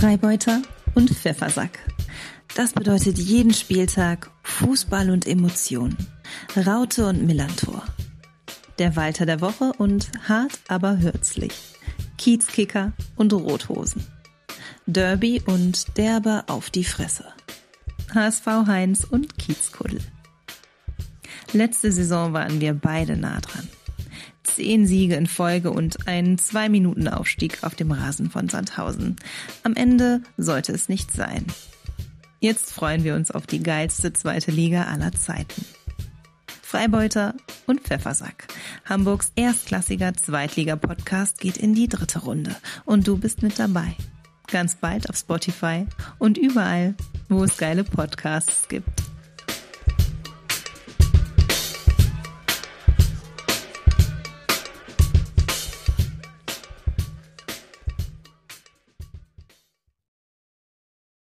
Freibeuter und Pfeffersack. Das bedeutet jeden Spieltag Fußball und Emotionen. Raute und Millantor. Der Walter der Woche und hart aber hürzlich. Kiezkicker und Rothosen. Derby und derbe auf die Fresse. HSV Heinz und Kiezkuddel. Letzte Saison waren wir beide nah dran. Zehn Siege in Folge und ein Zwei-Minuten-Aufstieg auf dem Rasen von Sandhausen. Am Ende sollte es nicht sein. Jetzt freuen wir uns auf die geilste zweite Liga aller Zeiten. Freibeuter und Pfeffersack. Hamburgs erstklassiger Zweitliga-Podcast geht in die dritte Runde und du bist mit dabei. Ganz bald auf Spotify und überall, wo es geile Podcasts gibt.